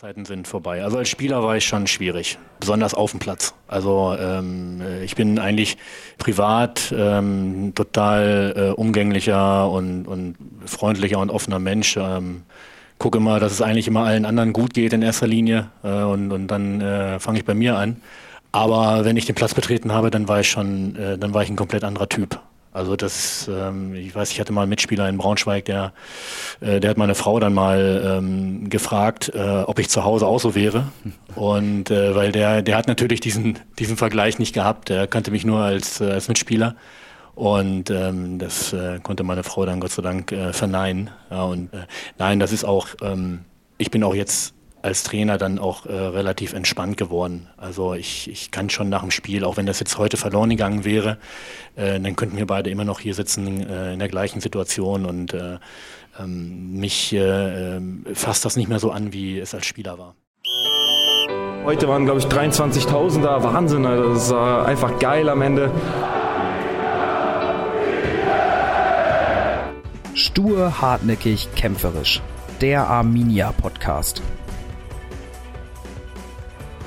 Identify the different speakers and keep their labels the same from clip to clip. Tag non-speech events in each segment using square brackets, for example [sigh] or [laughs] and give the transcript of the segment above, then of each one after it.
Speaker 1: Zeiten sind vorbei. Also als Spieler war ich schon schwierig, besonders auf dem Platz. Also ähm, ich bin eigentlich privat ähm, total äh, umgänglicher und, und freundlicher und offener Mensch. Ähm, gucke immer, dass es eigentlich immer allen anderen gut geht in erster Linie äh, und, und dann äh, fange ich bei mir an. Aber wenn ich den Platz betreten habe, dann war ich schon, äh, dann war ich ein komplett anderer Typ. Also das, ähm, ich weiß, ich hatte mal einen Mitspieler in Braunschweig, der, äh, der hat meine Frau dann mal ähm, gefragt, äh, ob ich zu Hause auch so wäre. Und äh, weil der, der hat natürlich diesen, diesen Vergleich nicht gehabt. Der kannte mich nur als, äh, als Mitspieler. Und ähm, das äh, konnte meine Frau dann Gott sei Dank äh, verneinen. Ja, und nein, das ist auch, ähm, ich bin auch jetzt als Trainer dann auch äh, relativ entspannt geworden. Also ich, ich kann schon nach dem Spiel, auch wenn das jetzt heute verloren gegangen wäre, äh, dann könnten wir beide immer noch hier sitzen äh, in der gleichen Situation und äh, ähm, mich äh, äh, fasst das nicht mehr so an, wie es als Spieler war.
Speaker 2: Heute waren, glaube ich, 23.000 da. Wahnsinn, also das war einfach geil am Ende.
Speaker 3: Stur, hartnäckig, kämpferisch. Der Arminia Podcast.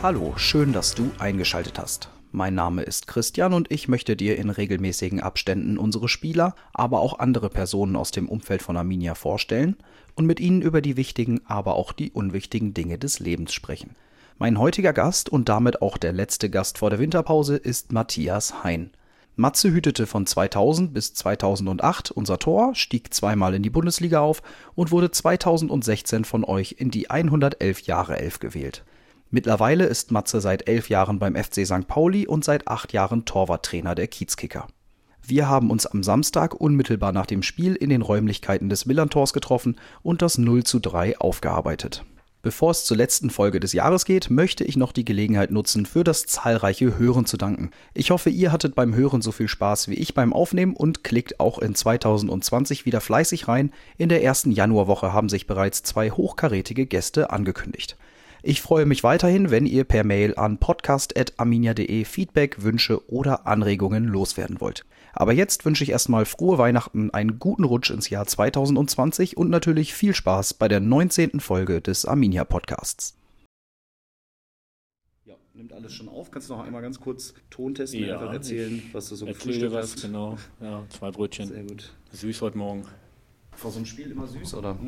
Speaker 3: Hallo, schön, dass du eingeschaltet hast. Mein Name ist Christian und ich möchte dir in regelmäßigen Abständen unsere Spieler, aber auch andere Personen aus dem Umfeld von Arminia vorstellen und mit ihnen über die wichtigen, aber auch die unwichtigen Dinge des Lebens sprechen. Mein heutiger Gast und damit auch der letzte Gast vor der Winterpause ist Matthias Hein. Matze hütete von 2000 bis 2008 unser Tor, stieg zweimal in die Bundesliga auf und wurde 2016 von euch in die 111 Jahre Elf gewählt. Mittlerweile ist Matze seit elf Jahren beim FC St. Pauli und seit acht Jahren Torwarttrainer der Kiezkicker. Wir haben uns am Samstag unmittelbar nach dem Spiel in den Räumlichkeiten des Millantors getroffen und das 0 zu 3 aufgearbeitet. Bevor es zur letzten Folge des Jahres geht, möchte ich noch die Gelegenheit nutzen, für das zahlreiche Hören zu danken. Ich hoffe, ihr hattet beim Hören so viel Spaß wie ich beim Aufnehmen und klickt auch in 2020 wieder fleißig rein. In der ersten Januarwoche haben sich bereits zwei hochkarätige Gäste angekündigt. Ich freue mich weiterhin, wenn ihr per Mail an podcast.arminia.de Feedback, Wünsche oder Anregungen loswerden wollt. Aber jetzt wünsche ich erstmal frohe Weihnachten, einen guten Rutsch ins Jahr 2020 und natürlich viel Spaß bei der 19. Folge des Arminia Podcasts.
Speaker 2: Ja, nimmt alles schon auf. Kannst du noch einmal ganz kurz Ton testen,
Speaker 1: Ja,
Speaker 2: einfach erzählen, was du so gefrühstückt
Speaker 1: was,
Speaker 2: hast?
Speaker 1: genau. Ja, zwei Brötchen.
Speaker 2: Sehr gut.
Speaker 1: Süß heute Morgen.
Speaker 2: Vor so einem Spiel immer süß, oder? [laughs]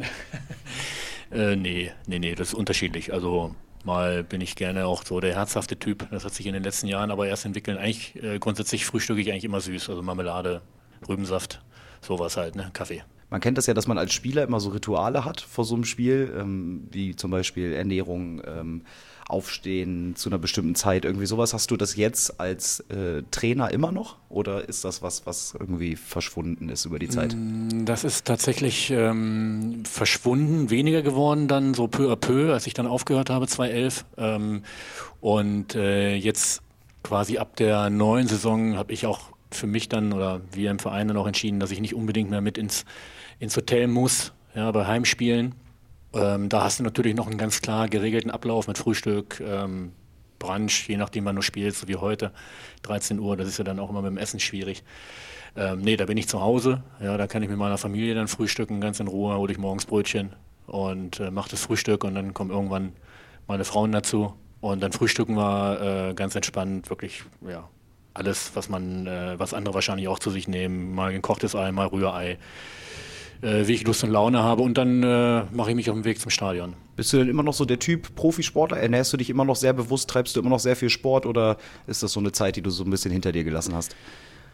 Speaker 1: Äh, nee, nee, nee, das ist unterschiedlich. Also mal bin ich gerne auch so der herzhafte Typ. Das hat sich in den letzten Jahren aber erst entwickelt. Eigentlich äh, grundsätzlich frühstücke ich eigentlich immer süß. Also Marmelade, Rübensaft, sowas halt, ne? Kaffee.
Speaker 3: Man kennt das ja, dass man als Spieler immer so Rituale hat vor so einem Spiel, ähm, wie zum Beispiel Ernährung, ähm, Aufstehen zu einer bestimmten Zeit, irgendwie sowas. Hast du das jetzt als äh, Trainer immer noch oder ist das was, was irgendwie verschwunden ist über die Zeit?
Speaker 1: Mm, Das ist tatsächlich ähm, verschwunden, weniger geworden dann so peu à peu, als ich dann aufgehört habe, 2011. Ähm, und äh, jetzt quasi ab der neuen Saison habe ich auch für mich dann oder wir im Verein dann auch entschieden, dass ich nicht unbedingt mehr mit ins, ins Hotel muss, ja, bei Heimspielen. Ähm, da hast du natürlich noch einen ganz klar geregelten Ablauf mit Frühstück, ähm, Brunch, je nachdem wann du spielst, so wie heute, 13 Uhr, das ist ja dann auch immer mit dem Essen schwierig. Ähm, nee, da bin ich zu Hause, ja, da kann ich mit meiner Familie dann frühstücken, ganz in Ruhe, hole ich morgens Brötchen und äh, mache das Frühstück und dann kommen irgendwann meine Frauen dazu. Und dann frühstücken wir äh, ganz entspannt, wirklich, ja, alles, was man, äh, was andere wahrscheinlich auch zu sich nehmen, mal gekochtes Ei, mal Rührei, äh, wie ich Lust und Laune habe und dann äh, mache ich mich auf den Weg zum Stadion.
Speaker 3: Bist du denn immer noch so der Typ Profisportler? Ernährst du dich immer noch sehr bewusst? Treibst du immer noch sehr viel Sport oder ist das so eine Zeit, die du so ein bisschen hinter dir gelassen hast?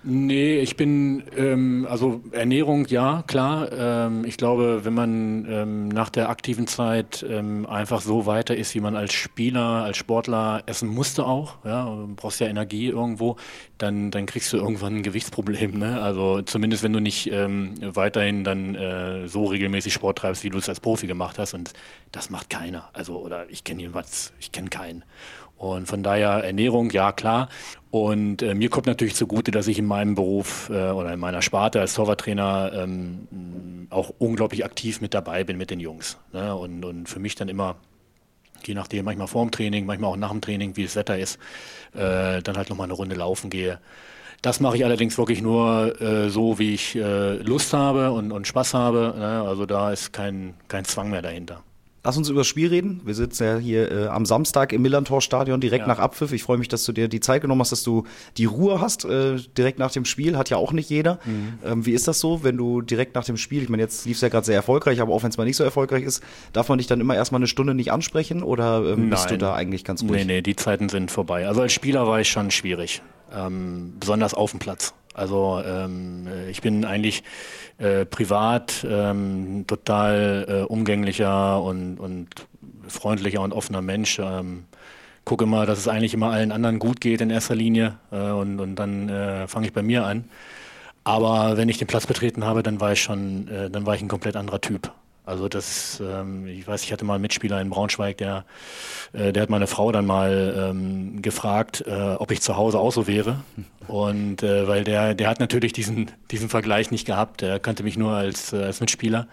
Speaker 1: Nee, ich bin, ähm, also Ernährung, ja, klar. Ähm, ich glaube, wenn man ähm, nach der aktiven Zeit ähm, einfach so weiter ist, wie man als Spieler, als Sportler essen musste auch, ja, brauchst ja Energie irgendwo, dann, dann kriegst du irgendwann ein Gewichtsproblem, ne? Also zumindest wenn du nicht ähm, weiterhin dann äh, so regelmäßig Sport treibst, wie du es als Profi gemacht hast und das macht keiner. Also, oder ich kenne jedenfalls, ich kenne keinen. Und von daher Ernährung, ja klar. Und äh, mir kommt natürlich zugute, dass ich in meinem Beruf äh, oder in meiner Sparte als Torwarttrainer ähm, auch unglaublich aktiv mit dabei bin mit den Jungs. Ne? Und, und für mich dann immer, je nachdem, manchmal vor dem Training, manchmal auch nach dem Training, wie das Wetter ist, äh, dann halt nochmal eine Runde laufen gehe. Das mache ich allerdings wirklich nur äh, so, wie ich äh, Lust habe und, und Spaß habe. Ne? Also da ist kein, kein Zwang mehr dahinter.
Speaker 3: Lass uns über das Spiel reden. Wir sitzen ja hier äh, am Samstag im Millantor-Stadion direkt ja. nach Abpfiff. Ich freue mich, dass du dir die Zeit genommen hast, dass du die Ruhe hast äh, direkt nach dem Spiel. Hat ja auch nicht jeder. Mhm. Ähm, wie ist das so, wenn du direkt nach dem Spiel, ich meine, jetzt lief es ja gerade sehr erfolgreich, aber auch wenn es mal nicht so erfolgreich ist, darf man dich dann immer erstmal eine Stunde nicht ansprechen oder ähm, bist du da eigentlich ganz ruhig?
Speaker 1: Nee, nee, die Zeiten sind vorbei. Also als Spieler war ich schon schwierig, ähm, besonders auf dem Platz. Also ähm, ich bin eigentlich äh, privat ähm, total äh, umgänglicher und, und freundlicher und offener Mensch. Ähm, gucke immer, dass es eigentlich immer allen anderen gut geht in erster Linie äh, und, und dann äh, fange ich bei mir an. Aber wenn ich den Platz betreten habe, dann war ich schon, äh, dann war ich ein komplett anderer Typ. Also das, ähm, ich weiß, ich hatte mal einen Mitspieler in Braunschweig, der, äh, der hat meine Frau dann mal ähm, gefragt, äh, ob ich zu Hause auch so wäre. Und äh, weil der, der hat natürlich diesen, diesen Vergleich nicht gehabt. Er kannte mich nur als, äh, als Mitspieler.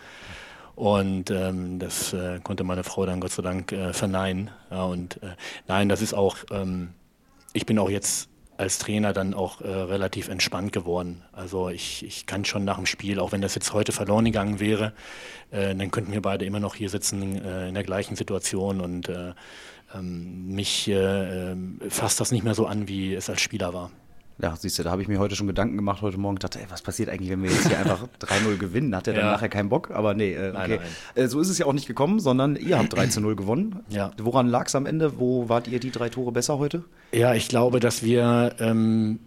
Speaker 1: Und ähm, das äh, konnte meine Frau dann Gott sei Dank äh, verneinen. Ja, und äh, nein, das ist auch, ähm, ich bin auch jetzt als Trainer dann auch äh, relativ entspannt geworden. Also ich, ich kann schon nach dem Spiel, auch wenn das jetzt heute verloren gegangen wäre, äh, dann könnten wir beide immer noch hier sitzen äh, in der gleichen Situation und äh, ähm, mich äh, ähm, fasst das nicht mehr so an, wie es als Spieler war.
Speaker 3: Ja, siehst du, da habe ich mir heute schon Gedanken gemacht, heute Morgen dachte, ey, was passiert eigentlich, wenn wir jetzt hier einfach [laughs] 3-0 gewinnen? Hat er dann ja. nachher keinen Bock? Aber nee, äh, okay. Nein, nein. Äh, so ist es ja auch nicht gekommen, sondern ihr habt 3-0 gewonnen. [clears throat] Ja. Woran lag es am Ende? Wo wart ihr die drei Tore besser heute?
Speaker 1: Ja, ich glaube, dass wir ähm,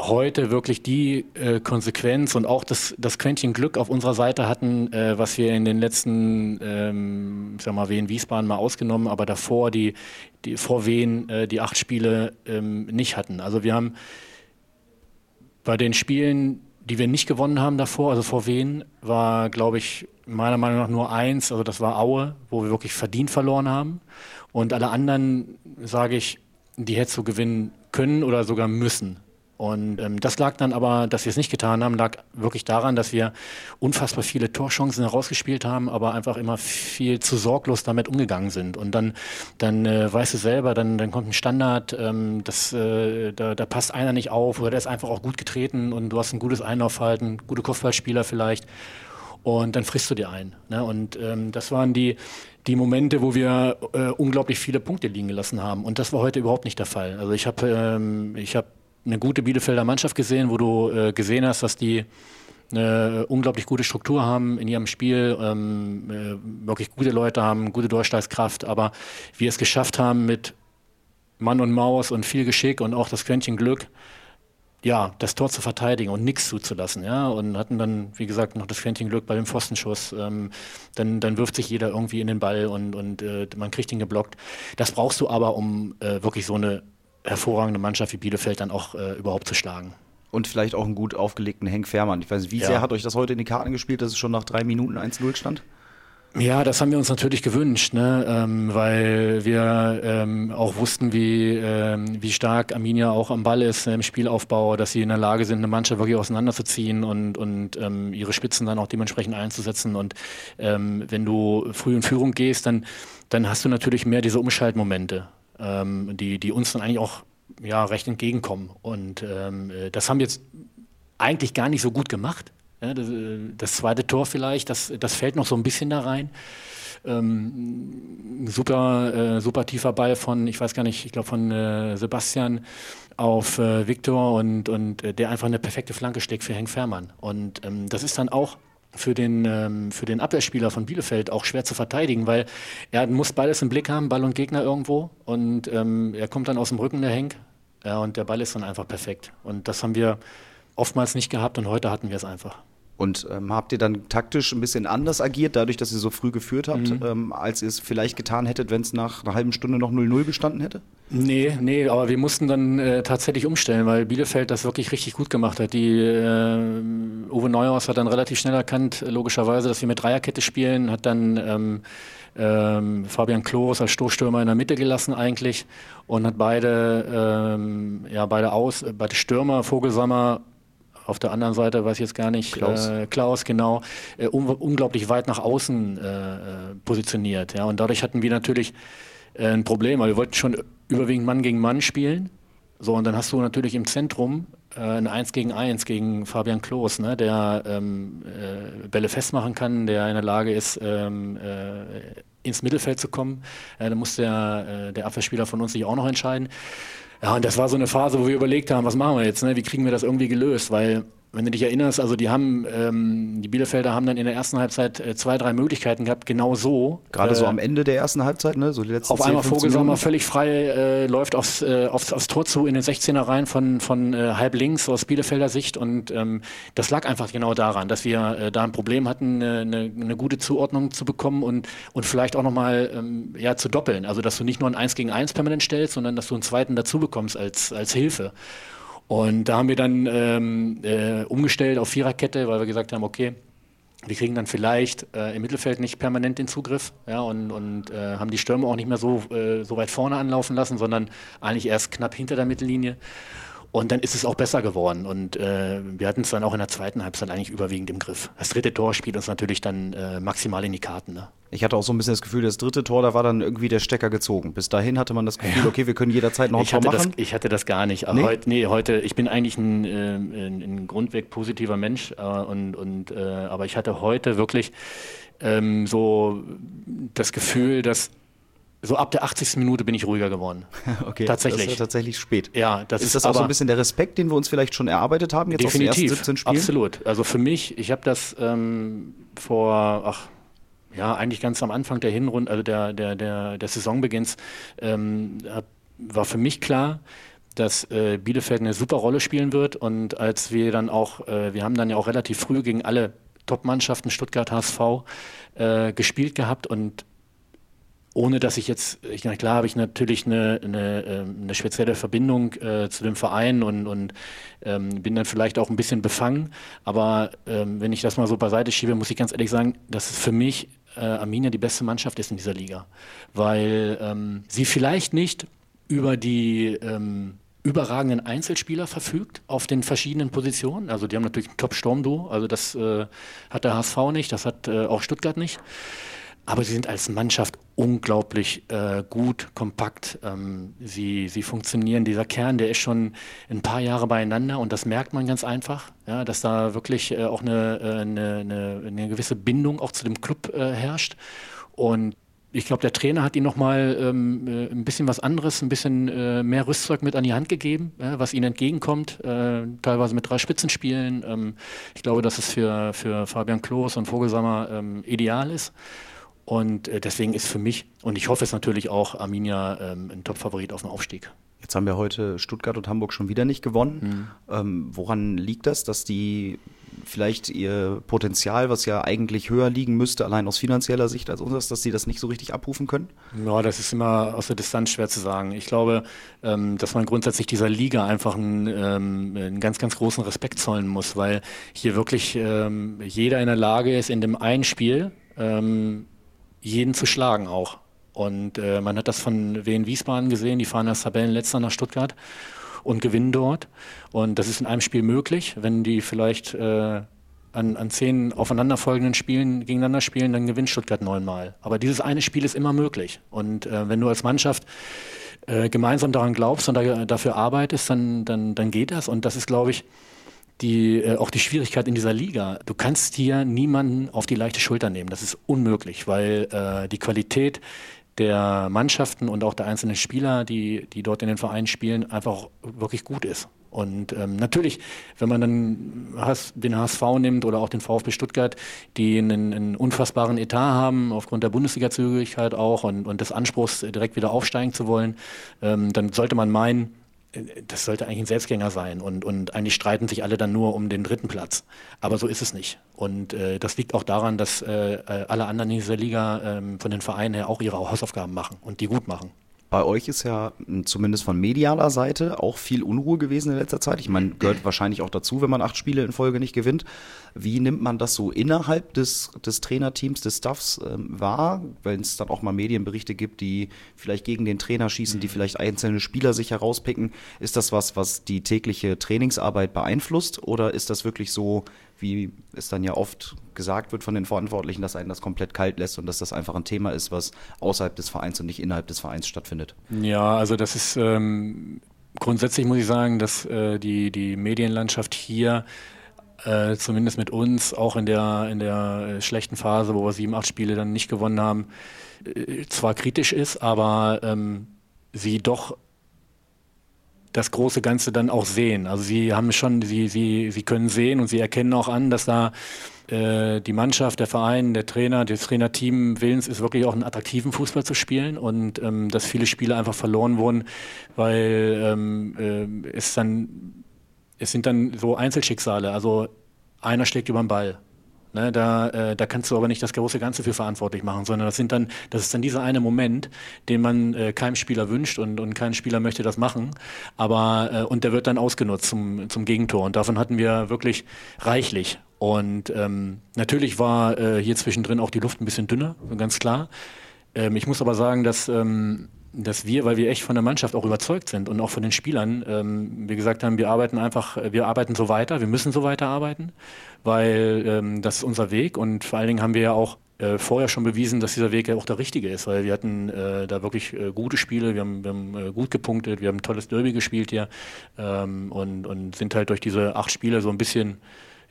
Speaker 1: heute wirklich die äh, Konsequenz und auch das, das Quäntchen Glück auf unserer Seite hatten, äh, was wir in den letzten, ähm, sag mal, Wien Wiesbaden mal ausgenommen, aber davor die, die vor Wien äh, die acht Spiele ähm, nicht hatten. Also wir haben bei den Spielen, die wir nicht gewonnen haben davor, also vor Wien, war, glaube ich, meiner Meinung nach nur eins, also das war Aue, wo wir wirklich verdient verloren haben. Und alle anderen, sage ich, die hättest du gewinnen können oder sogar müssen. Und ähm, das lag dann aber, dass wir es nicht getan haben, lag wirklich daran, dass wir unfassbar viele Torchancen herausgespielt haben, aber einfach immer viel zu sorglos damit umgegangen sind. Und dann, dann äh, weißt du selber, dann, dann kommt ein Standard, ähm, das, äh, da, da passt einer nicht auf oder der ist einfach auch gut getreten und du hast ein gutes Einlaufverhalten, gute Kopfballspieler vielleicht. Und dann frisst du dir ein. Ne? Und ähm, das waren die, die Momente, wo wir äh, unglaublich viele Punkte liegen gelassen haben. Und das war heute überhaupt nicht der Fall. Also ich habe ähm, hab eine gute Bielefelder Mannschaft gesehen, wo du äh, gesehen hast, dass die eine unglaublich gute Struktur haben in ihrem Spiel, ähm, äh, wirklich gute Leute haben, gute Durchschlagskraft, aber wir es geschafft haben mit Mann und Maus und viel Geschick und auch das Quäntchen Glück, ja, das Tor zu verteidigen und nichts zuzulassen, ja, und hatten dann, wie gesagt, noch das Quäntchen Glück bei dem Pfostenschuss, ähm, dann, dann wirft sich jeder irgendwie in den Ball und, und äh, man kriegt ihn geblockt. Das brauchst du aber, um äh, wirklich so eine hervorragende Mannschaft wie Bielefeld dann auch äh, überhaupt zu schlagen.
Speaker 3: Und vielleicht auch einen gut aufgelegten Henk Fährmann. Ich weiß nicht, wie ja. sehr hat euch das heute in die Karten gespielt, dass es schon nach drei Minuten 1-0 stand?
Speaker 1: Ja, das haben wir uns natürlich gewünscht, ne? ähm, weil wir ähm, auch wussten, wie, ähm, wie stark Arminia auch am Ball ist im Spielaufbau, dass sie in der Lage sind, eine Mannschaft wirklich auseinanderzuziehen und, und ähm, ihre Spitzen dann auch dementsprechend einzusetzen. Und ähm, wenn du früh in Führung gehst, dann, dann hast du natürlich mehr diese Umschaltmomente ähm, die, die uns dann eigentlich auch ja, recht entgegenkommen. Und ähm, äh, das haben wir jetzt eigentlich gar nicht so gut gemacht. Ja, das, äh, das, zweite Tor vielleicht, das, das fällt noch so ein bisschen da rein. Ähm, super, äh, super tiefer Ball von, ich weiß gar nicht, ich glaube von äh, Sebastian auf äh, Viktor und, und äh, der einfach eine perfekte Flanke steckt für Henk Fährmann. Und ähm, das ist dann auch für den, ähm, für den Abwehrspieler von Bielefeld auch schwer zu verteidigen, weil er muss beides im Blick haben, Ball und Gegner irgendwo. Und ähm, er kommt dann aus dem Rücken, der Henk. Ja, und der Ball ist dann einfach perfekt. Und das haben wir oftmals nicht gehabt und heute hatten wir es einfach.
Speaker 3: Und ähm, habt ihr dann taktisch ein bisschen anders agiert, dadurch, dass ihr so früh geführt habt, mhm. ähm, als ihr es vielleicht getan hättet, wenn es nach einer halben Stunde noch 0-0 gestanden hätte?
Speaker 1: Nee, nee, aber wir mussten dann äh, tatsächlich umstellen, weil Bielefeld das wirklich richtig gut gemacht hat. Die äh, Uwe Neuhaus hat dann relativ schnell erkannt, logischerweise, dass wir mit Dreierkette spielen, hat dann ähm, ähm, Fabian Klos als Stoßstürmer in der Mitte gelassen eigentlich und hat beide, ähm, ja, beide aus, beide Stürmer, Vogelsammer auf der anderen Seite weiß ich jetzt gar nicht, Klaus, äh, Klaus genau, äh, un unglaublich weit nach außen äh, äh, positioniert. Ja? Und dadurch hatten wir natürlich äh, ein Problem, weil wir wollten schon überwiegend Mann gegen Mann spielen. So, und dann hast du natürlich im Zentrum äh, ein 1 gegen 1 gegen Fabian Klos, ne, der ähm, äh, Bälle festmachen kann, der in der Lage ist, ähm, äh, ins Mittelfeld zu kommen. Äh, da muss der, der Abwehrspieler von uns sich auch noch entscheiden. Ja, und das war so eine Phase, wo wir überlegt haben, was machen wir jetzt, ne? wie kriegen wir das irgendwie gelöst, weil wenn du dich erinnerst, also die haben, ähm, die Bielefelder haben dann in der ersten Halbzeit äh, zwei, drei Möglichkeiten gehabt, genau so.
Speaker 3: Gerade äh, so am Ende der ersten Halbzeit, ne? So die letzten
Speaker 1: Auf 10, einmal Vogelsammer völlig frei äh, läuft aufs, äh, aufs, aufs Tor zu in den 16er rein von, von äh, halb links aus Bielefelder Sicht und ähm, das lag einfach genau daran, dass wir äh, da ein Problem hatten, eine, eine gute Zuordnung zu bekommen und, und vielleicht auch nochmal ähm, ja, zu doppeln. Also dass du nicht nur ein 1 gegen 1 permanent stellst, sondern dass du einen zweiten dazu bekommst als, als Hilfe. Und da haben wir dann ähm, äh, umgestellt auf Viererkette, weil wir gesagt haben, okay, wir kriegen dann vielleicht äh, im Mittelfeld nicht permanent den Zugriff ja, und, und äh, haben die Stürme auch nicht mehr so, äh, so weit vorne anlaufen lassen, sondern eigentlich erst knapp hinter der Mittellinie. Und dann ist es auch besser geworden. Und äh, wir hatten es dann auch in der zweiten Halbzeit eigentlich überwiegend im Griff. Das dritte Tor spielt uns natürlich dann äh, maximal in die Karten. Ne?
Speaker 3: Ich hatte auch so ein bisschen das Gefühl, das dritte Tor, da war dann irgendwie der Stecker gezogen. Bis dahin hatte man das Gefühl, okay, wir können jederzeit noch ein
Speaker 1: ich
Speaker 3: Tor machen.
Speaker 1: Das, ich hatte das gar nicht. Aber nee? heute, nee, heute, ich bin eigentlich ein, äh, ein, ein grundweg positiver Mensch. Äh, und, und, äh, aber ich hatte heute wirklich ähm, so das Gefühl, dass so ab der 80. Minute bin ich ruhiger geworden. [laughs]
Speaker 3: Okay,
Speaker 1: tatsächlich.
Speaker 3: Das ist ja tatsächlich spät.
Speaker 1: Ja, das
Speaker 3: ist, ist das auch so ein bisschen der Respekt, den wir uns vielleicht schon erarbeitet haben
Speaker 1: jetzt definitiv, aus den ersten 17 Spielen? Absolut. Also für mich, ich habe das ähm, vor, ach, ja, eigentlich ganz am Anfang der Hinrunde, also der, der, der, der Saisonbeginns, ähm, war für mich klar, dass äh, Bielefeld eine super Rolle spielen wird. Und als wir dann auch, äh, wir haben dann ja auch relativ früh gegen alle Top-Mannschaften, Stuttgart, HSV, äh, gespielt gehabt und ohne dass ich jetzt, ich, na klar habe ich natürlich eine, eine, ähm, eine spezielle Verbindung äh, zu dem Verein und, und ähm, bin dann vielleicht auch ein bisschen befangen. Aber ähm, wenn ich das mal so beiseite schiebe, muss ich ganz ehrlich sagen, dass es für mich äh, Arminia die beste Mannschaft ist in dieser Liga. Weil ähm, sie vielleicht nicht über die ähm, überragenden Einzelspieler verfügt auf den verschiedenen Positionen. Also die haben natürlich ein Top-Sturm-Duo, also das äh, hat der HSV nicht, das hat äh, auch Stuttgart nicht. Aber sie sind als Mannschaft unglaublich äh, gut, kompakt. Ähm, sie, sie funktionieren. Dieser Kern, der ist schon ein paar Jahre beieinander und das merkt man ganz einfach, ja, dass da wirklich äh, auch eine, äh, eine, eine, eine, gewisse Bindung auch zu dem Club äh, herrscht. Und ich glaube, der Trainer hat ihnen nochmal ähm, äh, ein bisschen was anderes, ein bisschen äh, mehr Rüstzeug mit an die Hand gegeben, ja, was ihnen entgegenkommt, äh, teilweise mit drei Spitzenspielen. Ähm, ich glaube, dass es für, für Fabian Klos und Vogelsammer ähm, ideal ist. Und äh, deswegen ist für mich, und ich hoffe es natürlich auch, Arminia ähm, ein Top-Favorit auf den Aufstieg.
Speaker 3: Jetzt haben wir heute Stuttgart und Hamburg schon wieder nicht gewonnen. Mhm. Ähm, woran liegt das, dass die vielleicht ihr Potenzial, was ja eigentlich höher liegen müsste, allein aus finanzieller Sicht als unseres, dass sie das nicht so richtig abrufen können?
Speaker 1: Ja, das ist immer aus der Distanz schwer zu sagen. Ich glaube, ähm, dass man grundsätzlich dieser Liga einfach einen, ähm, einen, ganz, ganz großen Respekt zollen muss, weil hier wirklich ähm, jeder in der Lage ist, in dem einen Spiel ähm, jeden zu schlagen auch. Und äh, man hat das von Wien Wiesbaden gesehen, die fahren als Tabellenletzter nach Stuttgart und gewinnen dort. Und das ist in einem Spiel möglich. Wenn die vielleicht äh, an, an zehn aufeinanderfolgenden Spielen gegeneinander spielen, dann gewinnt Stuttgart neunmal. Aber dieses eine Spiel ist immer möglich. Und äh, wenn du als Mannschaft äh, gemeinsam daran glaubst und da, dafür arbeitest, dann, dann, dann geht das. Und das ist, glaube ich, die, äh, auch die Schwierigkeit in dieser Liga. Du kannst hier niemanden auf die leichte Schulter nehmen. Das ist unmöglich, weil äh, die Qualität der Mannschaften und auch der einzelnen Spieler, die, die dort in den Vereinen spielen, einfach wirklich gut ist. Und ähm, natürlich, wenn man dann den HSV nimmt oder auch den VfB Stuttgart, die einen, einen unfassbaren Etat haben, aufgrund der Bundesliga-Zügigkeit auch und, und des Anspruchs, direkt wieder aufsteigen zu wollen, ähm, dann sollte man meinen, das sollte eigentlich ein Selbstgänger sein und, und eigentlich streiten sich alle dann nur um den dritten Platz. Aber so ist es nicht. Und äh, das liegt auch daran, dass äh, alle anderen in dieser Liga äh, von den Vereinen her auch ihre Hausaufgaben machen und die gut machen.
Speaker 3: Bei euch ist ja zumindest von medialer Seite auch viel Unruhe gewesen in letzter Zeit. Ich meine, gehört wahrscheinlich auch dazu, wenn man acht Spiele in Folge nicht gewinnt. Wie nimmt man das so innerhalb des, des Trainerteams, des Staffs ähm, wahr, wenn es dann auch mal Medienberichte gibt, die vielleicht gegen den Trainer schießen, die vielleicht einzelne Spieler sich herauspicken? Ist das was, was die tägliche Trainingsarbeit beeinflusst oder ist das wirklich so, wie es dann ja oft gesagt wird von den Verantwortlichen, dass einen das komplett kalt lässt und dass das einfach ein Thema ist, was außerhalb des Vereins und nicht innerhalb des Vereins stattfindet.
Speaker 1: Ja, also das ist ähm, grundsätzlich muss ich sagen, dass äh, die, die Medienlandschaft hier äh, zumindest mit uns, auch in der, in der schlechten Phase, wo wir sieben, acht Spiele dann nicht gewonnen haben, äh, zwar kritisch ist, aber ähm, sie doch das große Ganze dann auch sehen. Also sie haben schon, sie, sie, sie können sehen und sie erkennen auch an, dass da äh, die Mannschaft, der Verein, der Trainer, das Trainerteam willens ist, wirklich auch einen attraktiven Fußball zu spielen und ähm, dass viele Spiele einfach verloren wurden, weil ähm, äh, es dann, es sind dann so Einzelschicksale. Also einer schlägt über den Ball Ne, da, äh, da kannst du aber nicht das große Ganze für verantwortlich machen, sondern das sind dann, das ist dann dieser eine Moment, den man äh, keinem Spieler wünscht und, und kein Spieler möchte das machen. Aber äh, und der wird dann ausgenutzt zum, zum Gegentor. Und davon hatten wir wirklich reichlich. Und ähm, natürlich war äh, hier zwischendrin auch die Luft ein bisschen dünner, ganz klar. Ähm, ich muss aber sagen, dass ähm, dass wir, weil wir echt von der Mannschaft auch überzeugt sind und auch von den Spielern, ähm, wir gesagt haben, wir arbeiten einfach, wir arbeiten so weiter, wir müssen so weiter arbeiten, weil ähm, das ist unser Weg und vor allen Dingen haben wir ja auch äh, vorher schon bewiesen, dass dieser Weg ja auch der richtige ist, weil wir hatten äh, da wirklich äh, gute Spiele, wir haben, wir haben äh, gut gepunktet, wir haben ein tolles Derby gespielt hier ähm, und, und sind halt durch diese acht Spiele so ein bisschen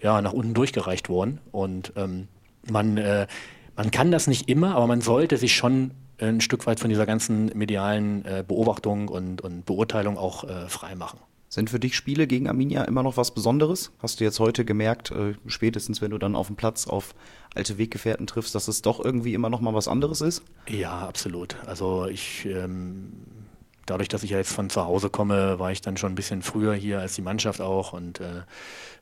Speaker 1: ja, nach unten durchgereicht worden und ähm, man, äh, man kann das nicht immer, aber man sollte sich schon ein Stück weit von dieser ganzen medialen äh, Beobachtung und, und Beurteilung auch äh, frei machen.
Speaker 3: Sind für dich Spiele gegen Arminia immer noch was Besonderes? Hast du jetzt heute gemerkt, äh, spätestens wenn du dann auf dem Platz auf alte Weggefährten triffst, dass es doch irgendwie immer noch mal was anderes ist?
Speaker 1: Ja, absolut. Also ich ähm, dadurch, dass ich ja jetzt von zu Hause komme, war ich dann schon ein bisschen früher hier als die Mannschaft auch und äh,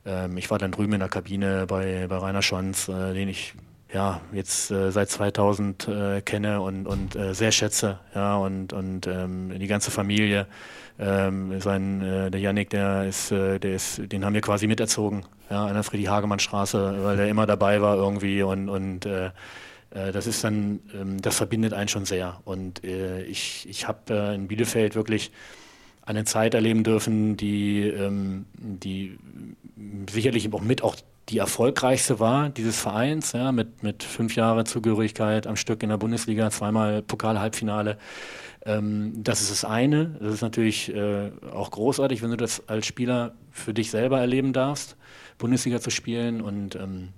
Speaker 1: ähm, ich war dann drüben in der Kabine bei, bei Rainer Schons, äh, den ich ja, jetzt äh, seit 2000 äh, kenne und, und äh, sehr schätze, ja, und, und ähm, die ganze Familie. Ähm, sein, äh, der Yannick, der ist, äh, der ist, den haben wir quasi miterzogen, ja, an der Friedrich-Hagemann-Straße, weil der immer dabei war irgendwie und, und äh, äh das ist dann, ähm, das verbindet einen schon sehr. Und äh, ich, ich habe äh, in Bielefeld wirklich eine Zeit erleben dürfen, die, ähm, die sicherlich auch mit auch die erfolgreichste war dieses Vereins, ja, mit, mit fünf Jahren Zugehörigkeit am Stück in der Bundesliga, zweimal Pokal-Halbfinale. Ähm, das ist das eine. Das ist natürlich äh, auch großartig, wenn du das als Spieler für dich selber erleben darfst, Bundesliga zu spielen und ähm,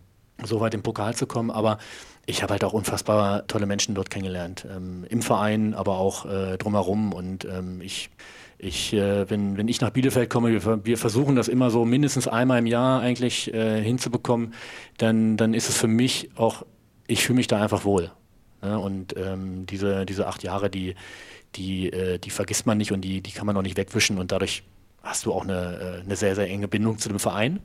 Speaker 1: so weit im Pokal zu kommen. Aber ich habe halt auch unfassbar tolle Menschen dort kennengelernt. Ähm, Im Verein, aber auch äh, drumherum. Und ähm, ich ich, äh, wenn, wenn ich nach Bielefeld komme, wir, wir, versuchen das immer so mindestens einmal im Jahr eigentlich äh, hinzubekommen, dann, dann ist es für mich auch, ich fühle mich da einfach wohl. Ne? Und ähm, diese, diese acht Jahre, die, die, äh, die vergisst man nicht und die, die kann man auch nicht wegwischen und dadurch hast du auch eine, äh, eine sehr, sehr enge Bindung zu dem Verein.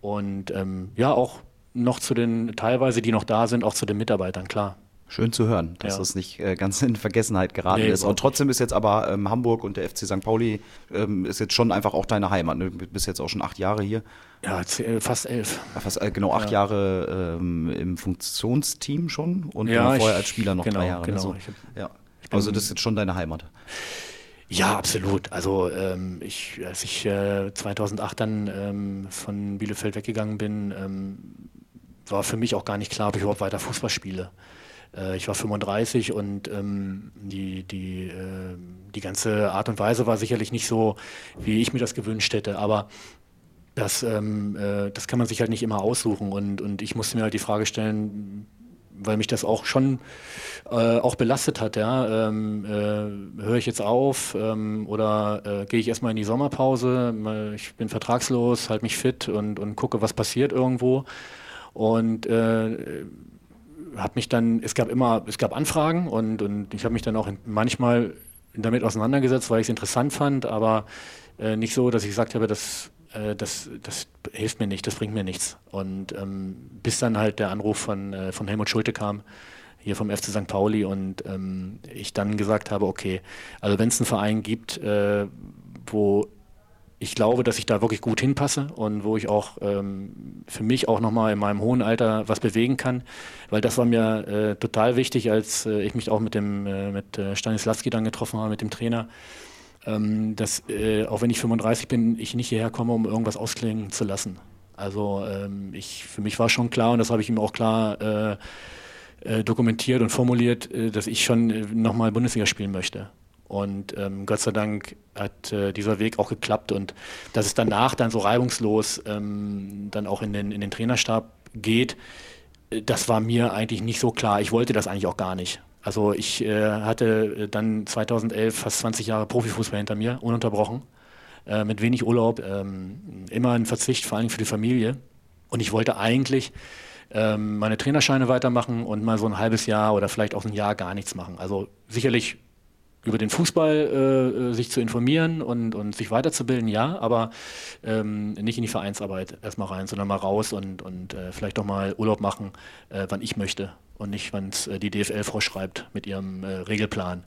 Speaker 1: Und ähm, ja, auch noch zu den, teilweise, die noch da sind, auch zu den Mitarbeitern, klar.
Speaker 3: Schön zu hören, dass ja. das nicht äh, ganz in Vergessenheit geraten nee, ist. Und trotzdem ist jetzt aber ähm, Hamburg und der FC St. Pauli ähm, ist jetzt schon einfach auch deine Heimat. Ne? Du bist jetzt auch schon acht Jahre hier.
Speaker 1: Ja, äh, fast elf.
Speaker 3: Fast, äh, genau, acht ja. Jahre ähm, im Funktionsteam schon und ja, vorher als Spieler noch
Speaker 1: genau,
Speaker 3: drei Jahre.
Speaker 1: Ne? Genau.
Speaker 3: Ne? So, ja. Also das ist jetzt schon deine Heimat.
Speaker 1: Ja, absolut. Also ähm, ich, als ich äh, 2008 dann ähm, von Bielefeld weggegangen bin, ähm, war für mich auch gar nicht klar, ob ich überhaupt weiter Fußball spiele. Äh, ich war 35 und ähm, die, die, äh, die ganze Art und Weise war sicherlich nicht so, wie ich mir das gewünscht hätte. Aber das, ähm, äh, das kann man sich halt nicht immer aussuchen. Und, und ich musste mir halt die Frage stellen, weil mich das auch schon äh, auch belastet hat. Ja? Ähm, äh, Höre ich jetzt auf ähm, oder äh, gehe ich erstmal in die Sommerpause? Ich bin vertragslos, halte mich fit und, und gucke, was passiert irgendwo. Und äh, habe mich dann, es gab immer, es gab Anfragen und, und ich habe mich dann auch manchmal damit auseinandergesetzt, weil ich es interessant fand, aber äh, nicht so, dass ich gesagt habe, das, äh, das, das hilft mir nicht, das bringt mir nichts. Und ähm, bis dann halt der Anruf von, äh, von Helmut Schulte kam, hier vom FC St. Pauli und ähm, ich dann gesagt habe, okay, also wenn es einen Verein gibt, äh, wo ich glaube, dass ich da wirklich gut hinpasse und wo ich auch ähm, für mich auch nochmal in meinem hohen Alter was bewegen kann, weil das war mir äh, total wichtig, als äh, ich mich auch mit dem äh, mit äh, Stanislavski dann getroffen habe, mit dem Trainer, ähm, dass äh, auch wenn ich 35 bin, ich nicht hierher komme, um irgendwas ausklingen zu lassen. Also ähm, ich, für mich war schon klar und das habe ich ihm auch klar äh, dokumentiert und formuliert, dass ich schon äh, nochmal Bundesliga spielen möchte. Und ähm, Gott sei Dank hat äh, dieser Weg auch geklappt und dass es danach dann so reibungslos ähm, dann auch in den, in den Trainerstab geht, äh, das war mir eigentlich nicht so klar. Ich wollte das eigentlich auch gar nicht. Also ich äh, hatte dann 2011 fast 20 Jahre Profifußball hinter mir, ununterbrochen, äh, mit wenig Urlaub, ähm, immer ein Verzicht, vor allem für die Familie. Und ich wollte eigentlich ähm, meine Trainerscheine weitermachen und mal so ein halbes Jahr oder vielleicht auch ein Jahr gar nichts machen. Also sicherlich über den Fußball äh, sich zu informieren und, und sich weiterzubilden, ja, aber ähm, nicht in die Vereinsarbeit erstmal rein, sondern mal raus und, und äh, vielleicht auch mal Urlaub machen, äh, wann ich möchte und nicht, wann es äh, die DFL vorschreibt mit ihrem äh, Regelplan.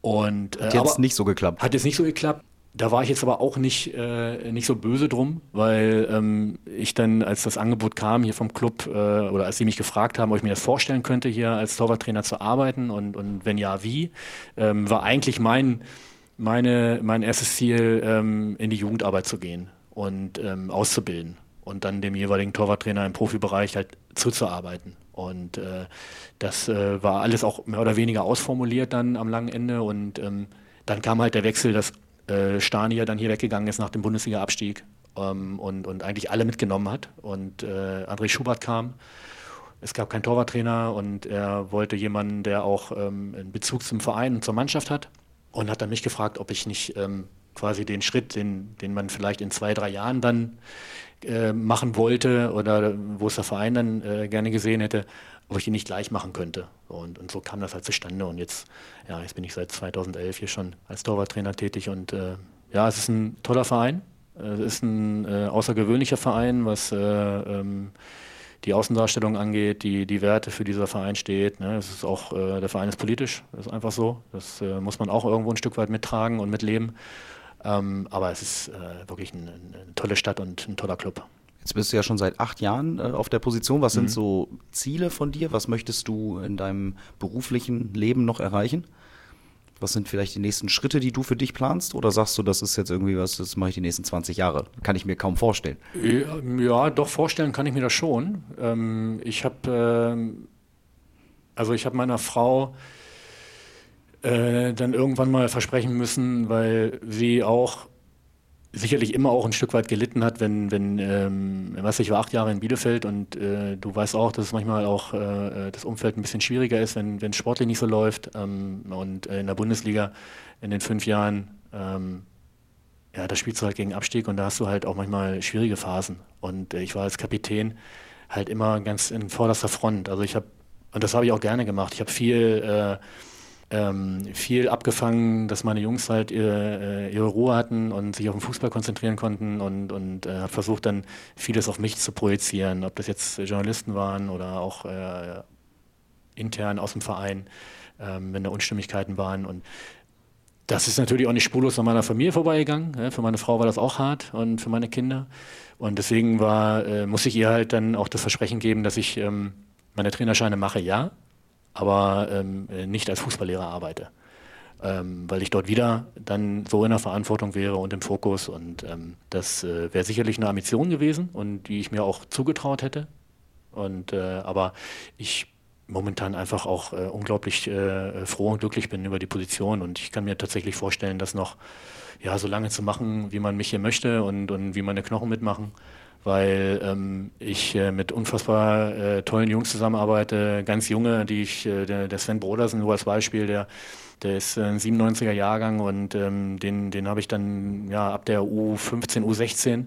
Speaker 1: Und,
Speaker 3: äh, hat jetzt nicht so geklappt.
Speaker 1: Hat jetzt nicht so geklappt. Da war ich jetzt aber auch nicht, äh, nicht so böse drum, weil ähm, ich dann, als das Angebot kam hier vom Club äh, oder als sie mich gefragt haben, ob ich mir das vorstellen könnte, hier als Torwarttrainer zu arbeiten und, und wenn ja, wie, ähm, war eigentlich mein, meine, mein erstes Ziel, ähm, in die Jugendarbeit zu gehen und ähm, auszubilden und dann dem jeweiligen Torwarttrainer im Profibereich halt zuzuarbeiten. Und äh, das äh, war alles auch mehr oder weniger ausformuliert dann am langen Ende und ähm, dann kam halt der Wechsel, dass äh, Stani ja dann hier weggegangen ist nach dem Bundesliga-Abstieg ähm, und, und eigentlich alle mitgenommen hat. Und äh, André Schubert kam. Es gab keinen Torwarttrainer und er wollte jemanden, der auch ähm, einen Bezug zum Verein und zur Mannschaft hat. Und hat dann mich gefragt, ob ich nicht ähm, quasi den Schritt, den, den man vielleicht in zwei, drei Jahren dann äh, machen wollte oder wo es der Verein dann äh, gerne gesehen hätte, ob ich ihn nicht gleich machen könnte. Und, und so kam das halt zustande. Und jetzt, ja, jetzt bin ich seit 2011 hier schon als Torwarttrainer tätig. Und äh, ja, es ist ein toller Verein. Es ist ein äh, außergewöhnlicher Verein, was äh, ähm, die Außendarstellung angeht, die, die Werte für dieser Verein steht. Ne? Es ist auch, äh, der Verein ist politisch, das ist einfach so. Das äh, muss man auch irgendwo ein Stück weit mittragen und mitleben. Ähm, aber es ist äh, wirklich ein, eine tolle Stadt und ein toller Club.
Speaker 3: Jetzt bist du ja schon seit acht Jahren äh, auf der Position. Was mhm. sind so Ziele von dir? Was möchtest du in deinem beruflichen Leben noch erreichen? Was sind vielleicht die nächsten Schritte, die du für dich planst? Oder sagst du, das ist jetzt irgendwie was, das mache ich die nächsten 20 Jahre? Kann ich mir kaum vorstellen.
Speaker 1: Ja, ja doch, vorstellen kann ich mir das schon. Ähm, ich habe, äh, also ich habe meiner Frau äh, dann irgendwann mal versprechen müssen, weil sie auch sicherlich immer auch ein Stück weit gelitten hat, wenn, wenn ähm, was ich war acht Jahre in Bielefeld und äh, du weißt auch, dass es manchmal auch äh, das Umfeld ein bisschen schwieriger ist, wenn es sportlich nicht so läuft. Ähm, und äh, in der Bundesliga in den fünf Jahren, ähm, ja, da spielst du halt gegen Abstieg und da hast du halt auch manchmal schwierige Phasen. Und äh, ich war als Kapitän halt immer ganz in vorderster Front. Also ich habe, und das habe ich auch gerne gemacht, ich habe viel äh, ähm, viel abgefangen, dass meine Jungs halt ihre, äh, ihre, Ruhe hatten und sich auf den Fußball konzentrieren konnten und, und äh, habe versucht dann vieles auf mich zu projizieren, ob das jetzt Journalisten waren oder auch äh, intern aus dem Verein, ähm, wenn da Unstimmigkeiten waren und das ist natürlich auch nicht spurlos an meiner Familie vorbeigegangen. Für meine Frau war das auch hart und für meine Kinder. Und deswegen war, äh, muss ich ihr halt dann auch das Versprechen geben, dass ich ähm, meine Trainerscheine mache, ja, aber ähm, nicht als Fußballlehrer arbeite. Ähm, weil ich dort wieder dann so in der Verantwortung wäre und im Fokus. Und ähm, das äh, wäre sicherlich eine Ambition gewesen und die ich mir auch zugetraut hätte. Und äh, aber ich momentan einfach auch äh, unglaublich äh, froh und glücklich bin über die Position und ich kann mir tatsächlich vorstellen, das noch ja so lange zu machen, wie man mich hier möchte und, und wie meine Knochen mitmachen weil ähm, ich äh, mit unfassbar äh, tollen Jungs zusammenarbeite, ganz junge, die ich, äh, der, der Sven Brodersen nur als Beispiel, der der ist ein 97er Jahrgang und ähm, den, den habe ich dann ja ab der U15, U16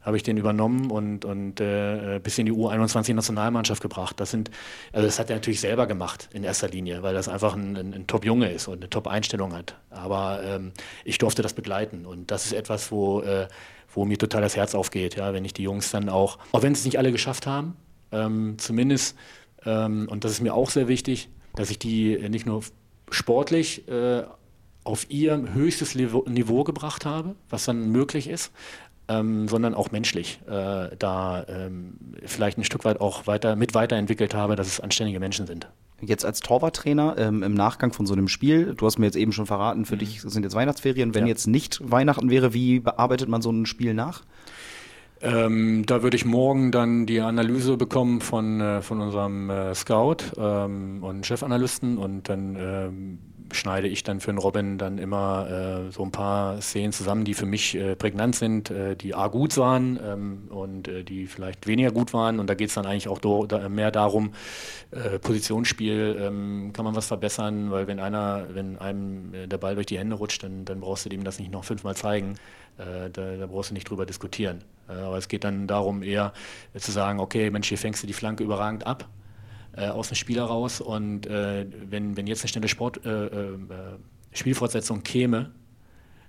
Speaker 1: habe ich den übernommen und, und äh, bis in die U21-Nationalmannschaft gebracht. Das sind, also das hat er natürlich selber gemacht in erster Linie, weil das einfach ein, ein, ein Top-Junge ist und eine Top-Einstellung hat. Aber ähm, ich durfte das begleiten und das ist etwas, wo äh, wo mir total das Herz aufgeht, ja, wenn ich die Jungs dann auch, auch wenn es nicht alle geschafft haben, ähm, zumindest, ähm, und das ist mir auch sehr wichtig, dass ich die nicht nur sportlich äh, auf ihr höchstes Niveau gebracht habe, was dann möglich ist, ähm, sondern auch menschlich äh, da ähm, vielleicht ein Stück weit auch weiter mit weiterentwickelt habe, dass es anständige Menschen sind.
Speaker 3: Jetzt als Torwarttrainer ähm, im Nachgang von so einem Spiel, du hast mir jetzt eben schon verraten, für mhm. dich sind jetzt Weihnachtsferien. Wenn ja. jetzt nicht Weihnachten wäre, wie bearbeitet man so ein Spiel nach?
Speaker 1: Ähm, da würde ich morgen dann die Analyse bekommen von, äh, von unserem äh, Scout ähm, und Chefanalysten und dann ähm, schneide ich dann für den Robin dann immer äh, so ein paar Szenen zusammen, die für mich äh, prägnant sind, äh, die A gut waren ähm, und äh, die vielleicht weniger gut waren. Und da geht es dann eigentlich auch do, da, mehr darum, äh, Positionsspiel, ähm, kann man was verbessern, weil wenn einer, wenn einem äh, der Ball durch die Hände rutscht, dann, dann brauchst du dem das nicht noch fünfmal zeigen. Da, da, brauchst du nicht drüber diskutieren. aber es geht dann darum, eher zu sagen, okay, Mensch, hier fängst du die Flanke überragend ab äh, aus dem Spiel heraus. Und äh, wenn, wenn jetzt eine schnelle Sport, äh, äh, äh Spielfortsetzung käme,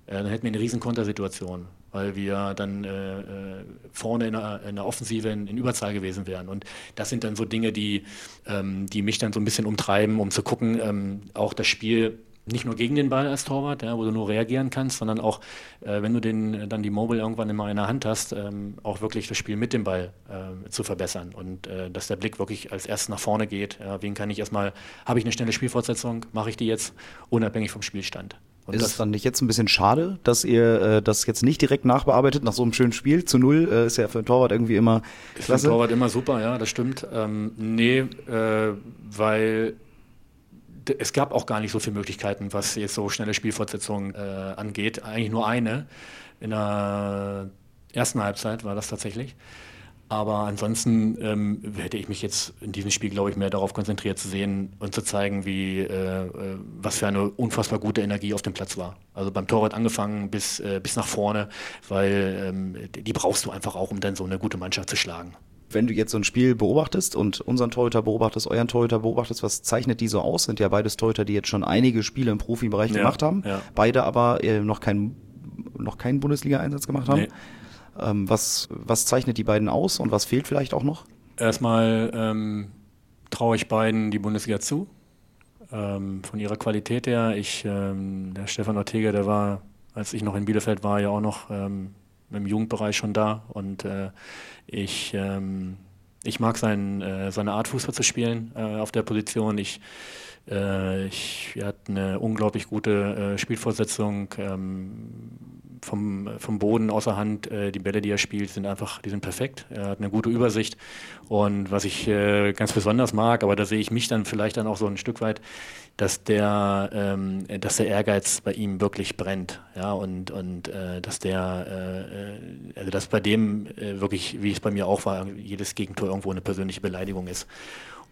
Speaker 1: dann hätten wir eine riesen Kontersituation, weil wir dann vorne in der, in der Offensive in, in, Überzahl gewesen wären. Und das sind dann so Dinge, die, ähm, die mich dann so ein bisschen umtreiben, um zu gucken, ähm, auch das Spiel nicht nur gegen den Ball als Torwart, ja, wo du nur reagieren kannst, sondern auch, äh, wenn du den, dann die Mobile irgendwann immer in der Hand hast, ähm, auch wirklich das Spiel mit dem Ball äh, zu verbessern und äh, dass der Blick wirklich als erstes nach vorne geht. Ja, wen kann ich erstmal, habe ich eine schnelle Spielfortsetzung, mache ich die jetzt unabhängig vom Spielstand.
Speaker 3: Und ist es dann nicht jetzt ein bisschen schade, dass ihr äh, das jetzt nicht direkt nachbearbeitet nach so einem schönen Spiel? Zu null äh, ist ja für einen Torwart irgendwie immer
Speaker 1: klasse. Ist für einen Torwart immer super, ja, das stimmt. Ähm, nee, äh, weil es gab auch gar nicht so viele Möglichkeiten, was jetzt so schnelle Spielfortsetzungen äh, angeht. Eigentlich nur eine. In der ersten Halbzeit war das tatsächlich. Aber ansonsten ähm, hätte ich mich jetzt in diesem Spiel, glaube ich, mehr darauf konzentriert zu sehen und zu zeigen, wie, äh, äh, was für eine unfassbar gute Energie auf dem Platz war. Also beim Torwart angefangen bis, äh, bis nach vorne, weil ähm, die brauchst du einfach auch, um dann so eine gute Mannschaft zu schlagen
Speaker 3: wenn du jetzt so ein Spiel beobachtest und unseren Torhüter beobachtest, euren Torhüter beobachtest, was zeichnet die so aus? Sind ja beides Torhüter, die jetzt schon einige Spiele im Profibereich ja, gemacht haben, ja. beide aber äh, noch keinen noch keinen Bundesliga-Einsatz gemacht haben. Nee. Ähm, was, was zeichnet die beiden aus und was fehlt vielleicht auch noch?
Speaker 1: Erstmal ähm, traue ich beiden die Bundesliga zu. Ähm, von ihrer Qualität her. Ich, ähm, der Stefan Ortega, der war, als ich noch in Bielefeld war, ja auch noch ähm, im Jugendbereich schon da und äh, ich, ähm, ich mag sein, äh, seine Art Fußball zu spielen äh, auf der Position. Ich, äh, ich, er hat eine unglaublich gute äh, Spielfortsetzung ähm, vom, vom Boden außer Hand. Äh, die Bälle, die er spielt, sind einfach, die sind perfekt. Er hat eine gute Übersicht und was ich äh, ganz besonders mag, aber da sehe ich mich dann vielleicht dann auch so ein Stück weit, dass der, ähm, dass der Ehrgeiz bei ihm wirklich brennt, ja, und, und äh, dass der, äh, also dass bei dem äh, wirklich, wie es bei mir auch war, jedes Gegentor irgendwo eine persönliche Beleidigung ist.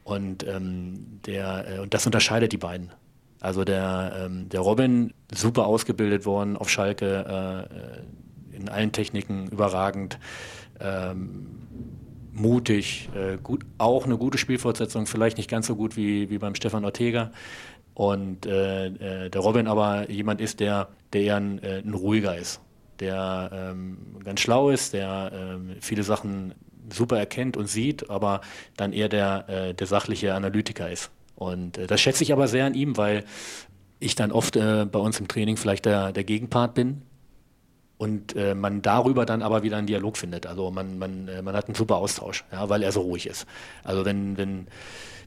Speaker 1: Und ähm, der, äh, und das unterscheidet die beiden. Also der, ähm, der Robin, super ausgebildet worden auf Schalke, äh, in allen Techniken überragend. Ähm, mutig, äh, gut, auch eine gute Spielfortsetzung, vielleicht nicht ganz so gut wie, wie beim Stefan Ortega, und äh, äh, der Robin aber jemand ist, der, der eher ein, äh, ein ruhiger ist, der ähm, ganz schlau ist, der ähm, viele Sachen super erkennt und sieht, aber dann eher der, äh, der sachliche Analytiker ist. Und äh, das schätze ich aber sehr an ihm, weil ich dann oft äh, bei uns im Training vielleicht der, der Gegenpart bin, und äh, man darüber dann aber wieder einen Dialog findet. Also man, man, äh, man hat einen super Austausch, ja, weil er so ruhig ist. Also wenn, wenn,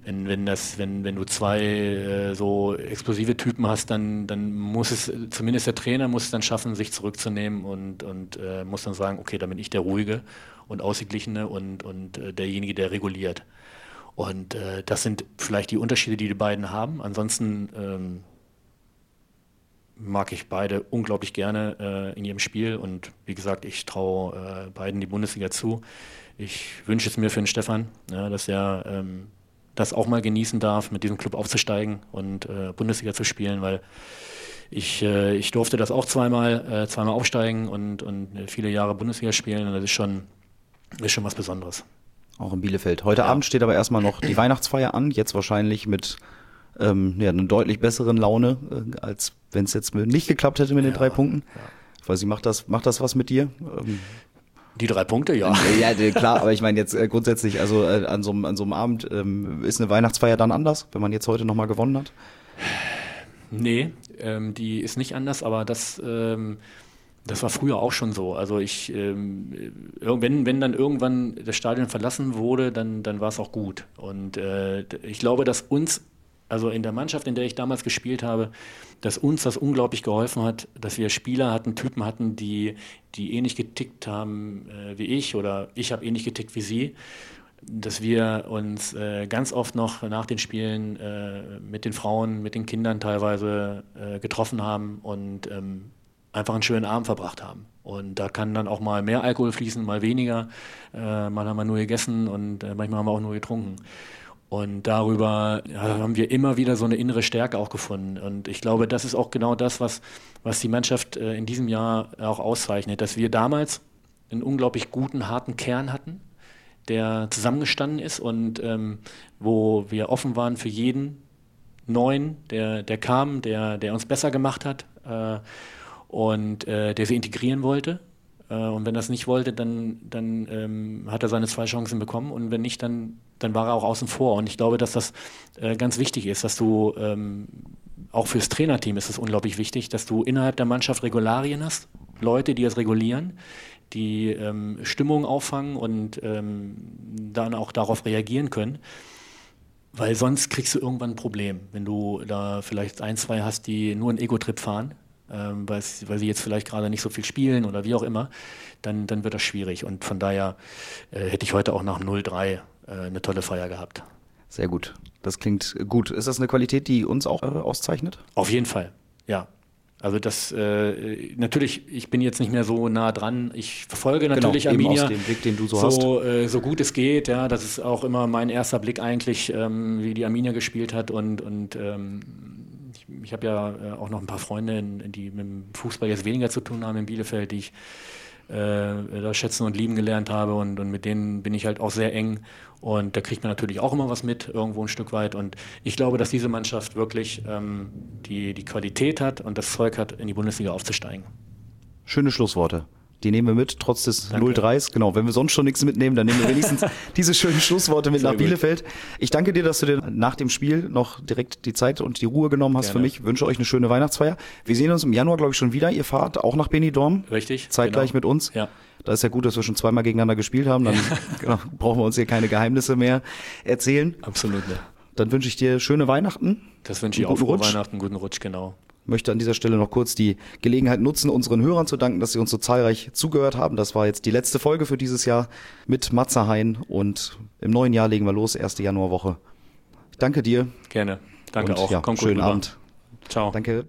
Speaker 1: wenn, wenn, das, wenn, wenn du zwei äh, so explosive Typen hast, dann, dann muss es, zumindest der Trainer muss es dann schaffen, sich zurückzunehmen und, und äh, muss dann sagen, okay, da bin ich der Ruhige und Ausgeglichene und, und äh, derjenige, der reguliert. Und äh, das sind vielleicht die Unterschiede, die die beiden haben. Ansonsten ähm, mag ich beide unglaublich gerne äh, in ihrem Spiel und wie gesagt, ich traue äh, beiden die Bundesliga zu. Ich wünsche es mir für den Stefan, ja, dass er ähm, das auch mal genießen darf, mit diesem Club aufzusteigen und äh, Bundesliga zu spielen, weil ich, äh, ich durfte das auch zweimal, äh, zweimal aufsteigen und, und viele Jahre Bundesliga spielen und das ist schon, ist schon was Besonderes.
Speaker 3: Auch in Bielefeld. Heute ja. Abend steht aber erstmal noch die [clears throat] Weihnachtsfeier an, jetzt wahrscheinlich mit ähm, ja, einer deutlich besseren Laune, äh, als wenn es jetzt nicht geklappt hätte mit den ja, drei Punkten. Ja. Ich weiß nicht, macht das, macht das was mit dir? Ähm,
Speaker 1: die drei Punkte, ja. [laughs]
Speaker 3: Ja, klar, aber ich meine jetzt äh, grundsätzlich, also äh, an, so, an so einem Abend ähm, ist eine Weihnachtsfeier dann anders, wenn man jetzt heute nochmal gewonnen hat?
Speaker 1: Nee, ähm, die ist nicht anders, aber das, ähm, das war früher auch schon so. Also ich, ähm, wenn, wenn dann irgendwann das Stadion verlassen wurde, dann, dann war es auch gut. Und äh, ich glaube, dass uns also in der Mannschaft, in der ich damals gespielt habe, dass uns das unglaublich geholfen hat, dass wir Spieler hatten, Typen hatten, die, die ähnlich getickt haben äh, wie ich oder ich habe ähnlich getickt wie sie. dass wir uns äh, ganz oft noch nach den Spielen äh, mit den Frauen, mit den Kindern teilweise äh, getroffen haben und ähm, einfach einen schönen Abend verbracht haben. Und da kann dann auch mal mehr Alkohol fließen, mal weniger. Äh, mal haben wir nur gegessen und äh, manchmal haben wir auch nur getrunken. Und darüber ja, haben wir immer wieder so eine innere Stärke auch gefunden. Und ich glaube, das ist auch genau das, was, was die Mannschaft äh, in diesem Jahr auch auszeichnet, dass wir damals einen unglaublich guten, harten Kern hatten, der zusammengestanden ist und ähm, wo wir offen waren für jeden Neuen, der, der kam, der, der uns besser gemacht hat äh, und äh, der sie integrieren wollte. Äh, und wenn es nicht wollte, dann, dann ähm, hat er seine zwei Chancen bekommen und wenn nicht, dann, dann war er auch außen vor. Und ich glaube, dass das äh, ganz wichtig ist, dass du ähm, auch fürs Trainerteam ist es unglaublich wichtig, dass du innerhalb der Mannschaft Regularien hast, Leute, die das regulieren, die ähm, Stimmung auffangen und ähm, dann auch darauf reagieren können. Weil sonst kriegst du irgendwann ein Problem, wenn du da vielleicht ein, zwei hast, die nur einen Ego-Trip fahren, ähm, weil, sie jetzt vielleicht gerade nicht so viel spielen oder wie auch immer, dann, dann wird das schwierig. Und von daher äh, hätte ich heute auch nach 0-3 äh, eine tolle Feier gehabt.
Speaker 3: Sehr gut. Das klingt gut. Ist das eine Qualität, die uns auch äh, auszeichnet?
Speaker 1: Auf jeden Fall, ja. Also das äh, natürlich, ich bin jetzt nicht mehr so nah dran. Ich verfolge genau, natürlich genau, Arminia
Speaker 3: aus dem Blick, den du so,
Speaker 1: so, äh, so gut es geht. Ja, das ist auch immer mein erster Blick eigentlich, ähm, wie die Arminia gespielt hat und und ähm, ich, habe ja äh, auch noch ein paar Freunde, die mit dem Fußball jetzt weniger zu tun haben in Bielefeld, die ich äh, da schätzen und lieben gelernt habe und, und mit denen bin ich halt auch sehr eng und da kriegt man natürlich auch immer was mit, irgendwo ein Stück weit und ich glaube, dass diese Mannschaft wirklich ähm, die, die Qualität hat und das Zeug hat, in die Bundesliga aufzusteigen.
Speaker 3: Schöne Schlussworte. Die nehmen wir mit, trotz des 0-3s. Genau, wenn wir sonst schon nichts mitnehmen, dann nehmen wir wenigstens [laughs] diese schönen Schlussworte mit Sehr nach Bielefeld. Ich danke dir, dass du dir nach dem Spiel noch direkt die Zeit und die Ruhe genommen hast Gerne. für mich. Wünsche euch eine schöne Weihnachtsfeier. Wir sehen uns im Januar, glaube ich, schon wieder. Ihr fahrt auch nach Benidorm.
Speaker 1: Richtig.
Speaker 3: Zeitgleich genau. mit uns.
Speaker 1: Ja.
Speaker 3: Da ist ja gut, dass wir schon zweimal gegeneinander gespielt haben. Dann [laughs] genau, brauchen wir uns hier keine Geheimnisse mehr erzählen.
Speaker 1: Absolut. Ja.
Speaker 3: Dann wünsche ich dir schöne Weihnachten.
Speaker 1: Das wünsche ich auch. Frohe Weihnachten, guten Rutsch, genau
Speaker 3: möchte an dieser Stelle noch kurz die Gelegenheit nutzen, unseren Hörern zu danken, dass sie uns so zahlreich zugehört haben. Das war jetzt die letzte Folge für dieses Jahr mit Matze Hein und im neuen Jahr legen wir los, erste Januarwoche. Ich danke dir.
Speaker 1: Gerne. Danke
Speaker 3: und
Speaker 1: auch.
Speaker 3: Ja, Komm schönen Abend.
Speaker 1: Ciao.
Speaker 3: Danke.